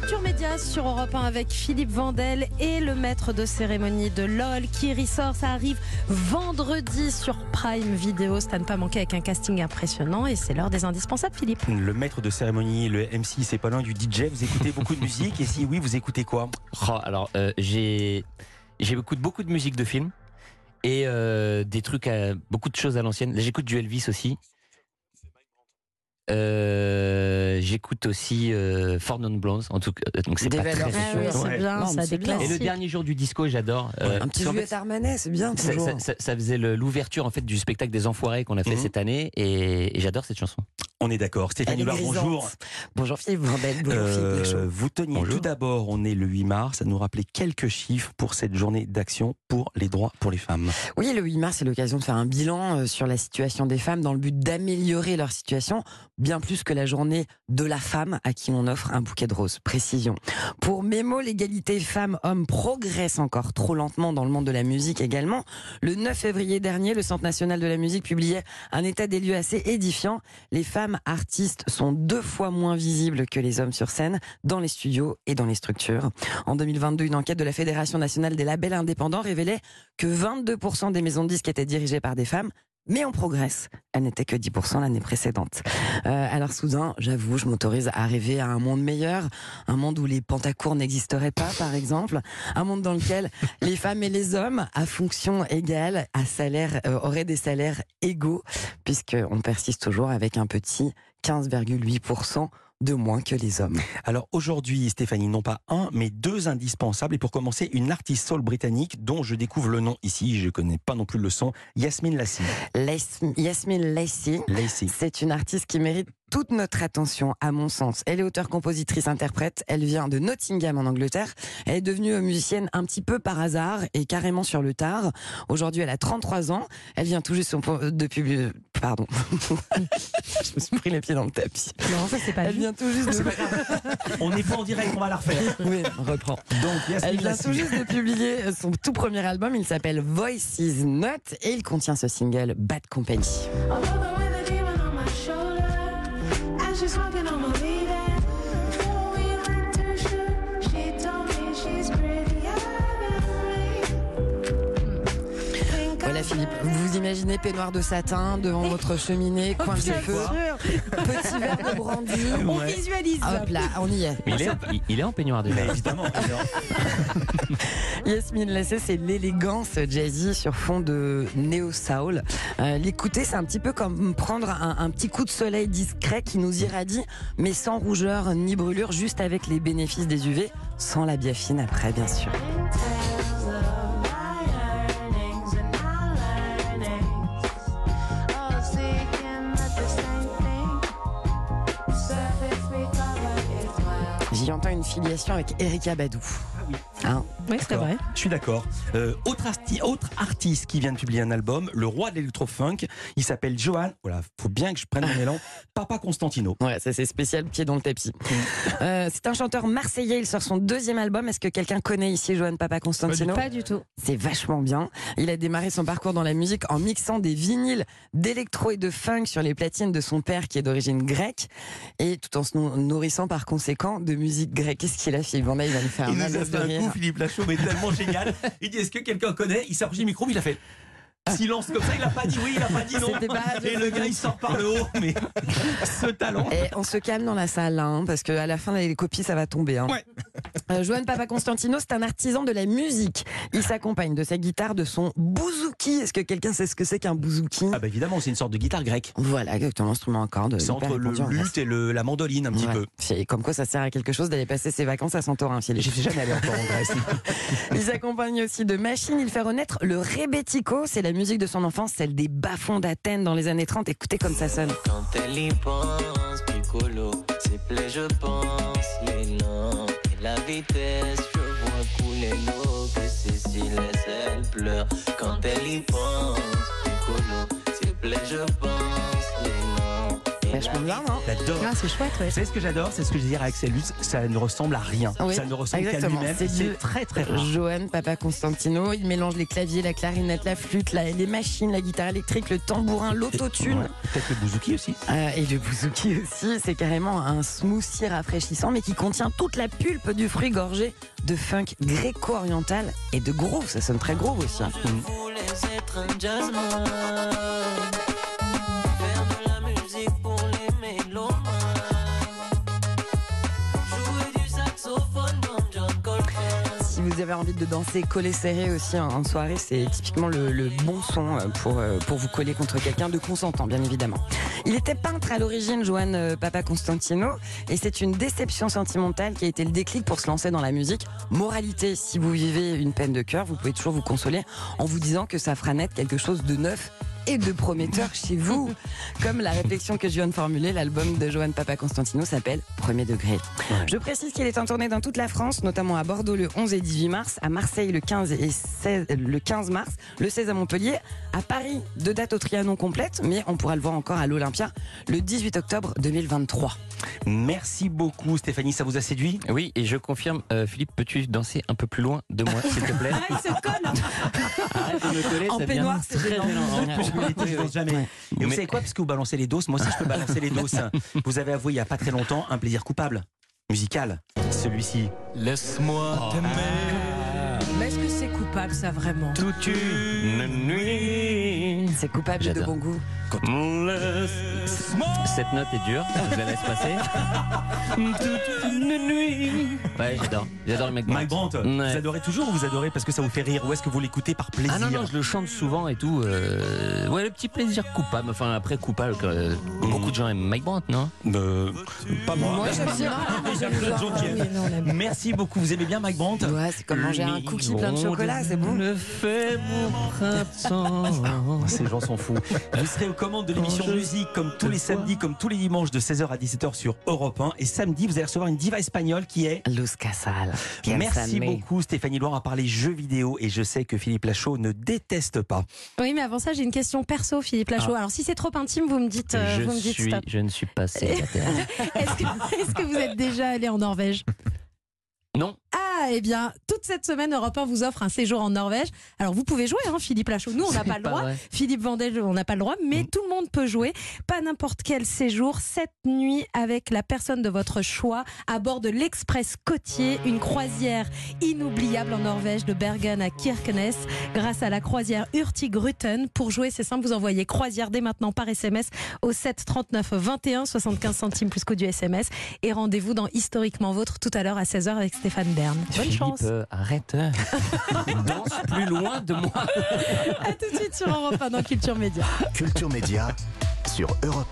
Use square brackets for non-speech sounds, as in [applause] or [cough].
Culture Média sur Europe 1 avec Philippe Vandel et le maître de cérémonie de LOL qui ressort. Ça arrive vendredi sur Prime Video. C'est à ne pas manquer avec un casting impressionnant et c'est l'heure des indispensables, Philippe. Le maître de cérémonie, le MC, c'est pas loin du DJ. Vous écoutez beaucoup de musique et si oui, vous écoutez quoi? Oh, alors, euh, j'ai j'écoute beaucoup de musique de film et euh, des trucs, à, beaucoup de choses à l'ancienne. J'écoute du Elvis aussi. Euh, j'écoute aussi euh, Four Non Blondes, en tout cas. Donc c'est pas très Ah oui, sûr. c'est Ouais. bien, Non, ça mais c'est des bien. Et le dernier jour du disco, j'adore. Euh, Un petit Juliette Armanet, c'est bien ça, toujours. ça- ça- ça faisait le- l'ouverture en fait du spectacle des Enfoirés qu'on a fait Mhm. cette année et, et j'adore cette chanson. On est d'accord. Stéphanie Loire, bonjour. Bonjour Philippe Vandel, bonjour Euh, Philippe Lachaud. vous teniez Bonjour. tout d'abord, on est le 8 mars, à nous rappeler quelques chiffres pour cette journée d'action pour les droits pour les femmes. Oui, le 8 mars, c'est l'occasion de faire un bilan euh, sur la situation des femmes dans le but d'améliorer leur situation, bien plus que la journée de la femme à qui on offre un bouquet de roses. Précision. Pour Mémo, l'égalité femmes-hommes progresse encore trop lentement dans le monde de la musique également. Le 9 février dernier, le Centre national de la musique publiait un état des lieux assez édifiant. Les femmes artistes sont deux fois moins visibles que les hommes sur scène, dans les studios et dans les structures. En 2022, une enquête de la Fédération nationale des labels indépendants révélait que 22% des maisons de disques étaient dirigées par des femmes. Mais on progresse. Elle n'était que 10% l'année précédente. Euh, alors soudain, j'avoue, je m'autorise à rêver à un monde meilleur, un monde où les pantacours n'existeraient pas, par exemple, un monde dans lequel [laughs] les femmes et les hommes, à fonction égale, à salaire, euh, auraient des salaires égaux, puisqu'on persiste toujours avec un petit 15,8% de moins que les hommes. Alors aujourd'hui, Stéphanie, non pas un, mais deux indispensables. Et pour commencer, une artiste soul britannique dont je découvre le nom ici, je connais pas non plus le son, Yasmine Lassie. Yasmine Lacey, Lacey. C'est une artiste qui mérite toute notre attention, à mon sens. Elle est auteure, compositrice, interprète. Elle vient de Nottingham, en Angleterre. Elle est devenue musicienne un petit peu par hasard et carrément sur le tard. Aujourd'hui, elle a 33 ans. Elle vient tout juste de publier... Pardon. [laughs] Je me suis pris les pieds dans le tapis. Non, ça c'est pas Elle vient tout juste de... [laughs] On n'est pas en direct, on va la refaire. [laughs] Oui, on reprend. Donc Elle vient tout juste de publier son tout premier album. Il s'appelle Voices Not et il contient ce single Bad Company. Philippe, vous imaginez peignoir de satin devant votre cheminée, [laughs] coin de feu, sûr. petit verre de brandy. [laughs] On Ouais. visualise. Hop là, on y est. Mais il est, il, il est en peignoir déjà. Mais évidemment. [laughs] Yasmine Lassé, c'est l'élégance jazzy sur fond de néo-soul. Euh, L'écouter, c'est un petit peu comme prendre un, un petit coup de soleil discret qui nous irradie, mais sans rougeur ni brûlure, juste avec les bénéfices des UV, sans la biafine après, bien sûr. J'y entends une filiation avec Erika Badou. Oui, c'est D'accord. vrai. Je suis d'accord. Euh, autre, arti- autre artiste qui vient de publier un album, le roi de l'électro-funk, il s'appelle Johan. Voilà, faut bien que je prenne mon élan. [laughs] Papa Constantino. Ouais, ça c'est spécial, pied dans le tapis. Euh, c'est un chanteur marseillais, il sort son deuxième album. Est-ce que quelqu'un connaît ici Johan Papa Constantino Pas du tout. C'est vachement bien. Il a démarré son parcours dans la musique en mixant des vinyles d'électro et de funk sur les platines de son père qui est d'origine grecque et tout en se nou- nourrissant par conséquent de musique grecque. Qu'est-ce qu'il a, Philippe Van Damme Il va nous faire un malaise de fait rire. Philippe Lachaud, mais tellement génial. Il dit Est-ce que quelqu'un connaît? Il s'est approché du micro, mais il a fait silence comme ça. Il a pas dit oui, il a pas dit non. Pas- Et le gars, il sort par le haut. Mais [laughs] ce talent. Et on se calme dans la salle, hein, parce qu'à la fin, les copies, ça va tomber. Hein. Ouais. Euh, Johan Papa Constantino, c'est un artisan de la musique. Il s'accompagne de sa guitare, de son bouzouki. Est-ce que quelqu'un sait ce que c'est qu'un bouzouki? Ah bah évidemment, c'est une sorte de guitare grecque. Voilà, exactement, instrument à cordes. C'est entre le en luth et le, la mandoline un petit Ouais. peu. C'est Comme quoi, ça sert à quelque chose d'aller passer ses vacances à Santorin, suis jamais allé encore en Grèce. [laughs] Il s'accompagne aussi de machines. Il fait renaître le rebetiko. C'est la musique de son enfance, celle des bas-fonds d'Athènes dans les années 30. Écoutez comme ça sonne. Quand elle y pense, piccolo, ses plaies, je pense, noms et la vitesse, je vois couler l'eau, que Cécile elle pleure. Quand elle y pense, piccolo, ses plaies, je pense, Vachement Bien, non J'adore. Ah, c'est chouette, ouais. Vous savez ce que j'adore? C'est ce que je disais à Axel Lutz, ça ne ressemble à rien. Oui, ça ne ressemble qu'à lui-même. C'est du- très très rare. Johan Papa Constantino, il mélange les claviers, la clarinette, la flûte, la- les machines, la guitare électrique, le tambourin, l'autotune. Ouais. Peut-être le bouzouki aussi. Euh, et le bouzouki aussi, c'est carrément un smoothie rafraîchissant, mais qui contient toute la pulpe du fruit gorgé de funk gréco-oriental et de groove. Ça sonne très groove aussi. hein. Vous avez envie de danser collé serré aussi en, soirée, c'est typiquement le, bon son euh, pour, euh, pour vous coller contre quelqu'un de consentant, bien évidemment. Il était peintre à l'origine, Johan euh, Papa Constantino, et c'est une déception sentimentale qui a été le déclic pour se lancer dans la musique. Moralité, si vous vivez une peine de cœur, vous pouvez toujours vous consoler en vous disant que ça fera naître quelque chose de neuf et de prometteur chez vous. [laughs] Comme la réflexion que je viens de formuler, l'album de Johan Papa Constantino s'appelle Premier degré. Je précise qu'il est en tournée dans toute la France, notamment à Bordeaux le 11 et 18 mars, à Marseille le 15 et 16, le 15 mars, le 16 à Montpellier, à Paris, deux dates au Trianon complètes, mais on pourra le voir encore à l'Olympia le 18 octobre 2023. Merci beaucoup Stéphanie, ça vous a séduit? Oui, et je confirme, euh, Philippe, peux-tu danser un peu plus loin de moi, s'il te plaît? Ah, il se colle [laughs] Arrête de me coller, En peignoir, c'est très. Je. Et vous Mais- savez quoi Parce que vous balancez les doses, moi aussi je peux balancer les doses. [laughs] Vous avez avoué il n'y a pas très longtemps un plaisir coupable, musical. Celui-ci. Laisse-moi Mais est-ce que c'est coupable, ça, vraiment? Toute une nuit. C'est coupable de J'adore. bon goût. Cette note est dure, je la laisse passer. toute une nuit. Ouais, j'adore. J'adore le mec. Mike Brandt, Ouais. vous adorez toujours ou vous adorez parce que ça vous fait rire ou est-ce que vous l'écoutez par plaisir Ah non, non, je le chante souvent et tout. euh, Ouais, le petit plaisir coupable. Enfin, après, coupable, euh, de gens aiment Mike Brandt, non? Euh, Pas moi. Moi, j'aime bien. Aime. Merci beaucoup. Vous aimez bien Mike Brandt? Ouais, c'est comme manger un cookie plein de chocolat, c'est bon. Le fait mon printemps. [laughs] Ces gens sont fous. Vous serez aux commandes de l'émission Musique comme tous les samedis, comme tous les dimanches de 16h à 17h sur Europe 1. Et samedi, vous allez recevoir une diva espagnole qui est. Luz Casal. Merci beaucoup Stéphanie Loire à parler jeux vidéo et je sais que Philippe Lachaud ne déteste pas. Oui, mais avant ça, j'ai une question perso, Philippe Lachaud. Alors, si c'est trop intime, vous me dites, euh, je, vous me dites suis, je ne suis pas célibataire. [laughs] Est-ce que, vous êtes déjà allé en Norvège? Eh bien, toute cette semaine, Europe 1 vous offre un séjour en Norvège. Alors, vous pouvez jouer, hein, Philippe Lachaud. Nous, on [laughs] n'a pas le droit. Philippe Vandel, on n'a pas le droit, mais tout le monde peut jouer. Pas n'importe quel séjour, cette nuit avec la personne de votre choix à bord de l'Express côtier, une croisière inoubliable en Norvège de Bergen à Kirkenes grâce à la croisière Hurtigruten. Pour jouer, c'est simple, vous envoyez croisière dès maintenant par SMS au 7 39 21 75 centimes plus coût du SMS et rendez-vous dans Historiquement Vôtre tout à l'heure à 16h avec Stéphane Bern. Bonne Philippe, chance. euh, arrête. [laughs] Danse plus loin de moi. À tout de suite sur Europe 1 dans Culture Média. Culture Média sur Europe